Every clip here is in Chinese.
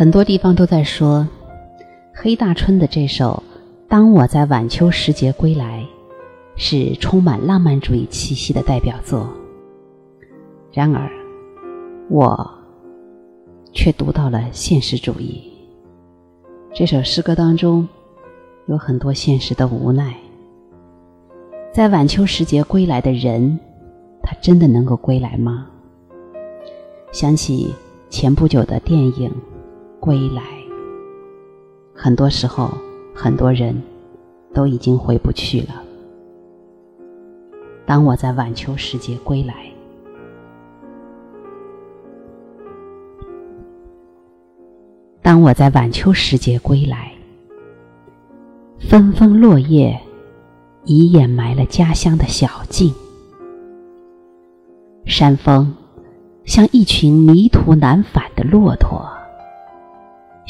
很多地方都在说，黑大春的这首《当我在晚秋时节归来》是充满浪漫主义气息的代表作。然而，我却读到了现实主义。这首诗歌当中有很多现实的无奈。在晚秋时节归来的人，他真的能够归来吗？想起前不久的电影。归来，很多时候，很多人都已经回不去了。当我在晚秋时节归来，当我在晚秋时节归来，纷纷落叶已掩埋了家乡的小径，山峰像一群迷途难返的骆驼。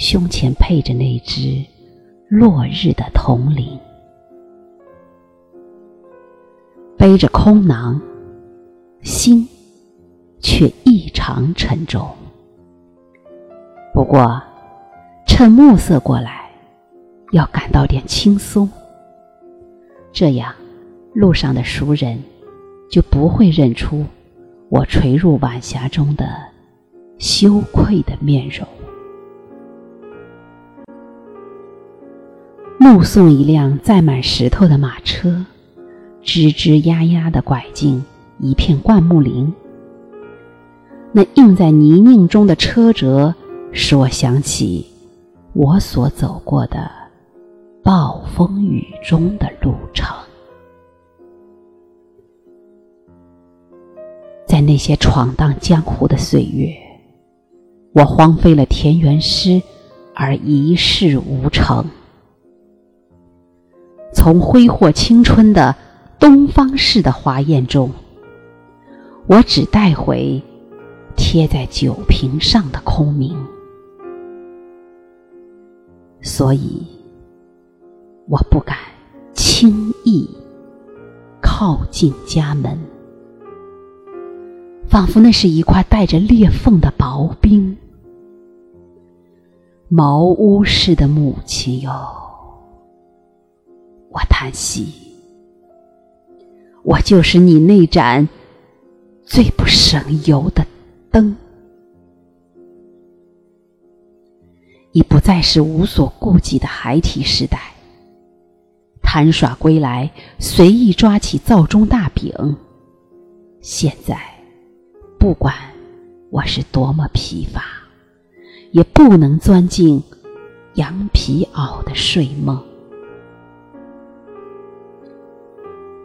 胸前配着那只落日的铜铃，背着空囊，心却异常沉重。不过，趁暮色过来，要感到点轻松，这样路上的熟人就不会认出我垂入晚霞中的羞愧的面容。目送一辆载满石头的马车，吱吱呀呀地拐进一片灌木林。那映在泥泞中的车辙，使我想起我所走过的暴风雨中的路程。在那些闯荡江湖的岁月，我荒废了田园诗，而一事无成。从挥霍青春的东方式的华宴中，我只带回贴在酒瓶上的空名，所以我不敢轻易靠近家门，仿佛那是一块带着裂缝的薄冰。茅屋式的母亲哟。我叹息，我就是你那盏最不省油的灯，已不再是无所顾忌的孩提时代。贪耍归来，随意抓起灶中大饼。现在，不管我是多么疲乏，也不能钻进羊皮袄的睡梦。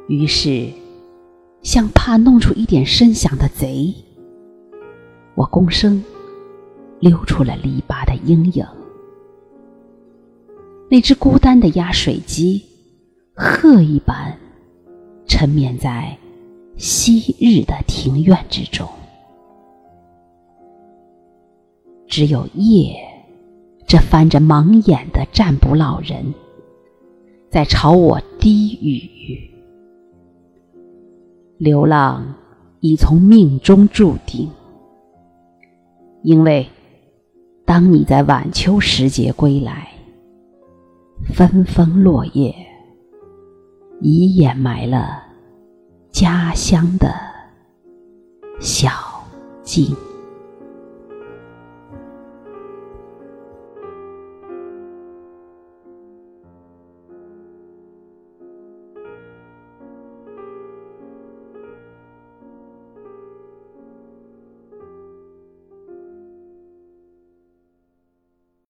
于是，像怕弄出一点声响的贼，我躬身溜出了篱笆的阴影。那只孤单的压水机，鹤一般沉眠在昔日的庭院之中。只有夜，这翻着盲眼的占卜老人，在朝我低语。流浪已从命中注定，因为当你在晚秋时节归来，纷纷落叶已掩埋了家乡的小径。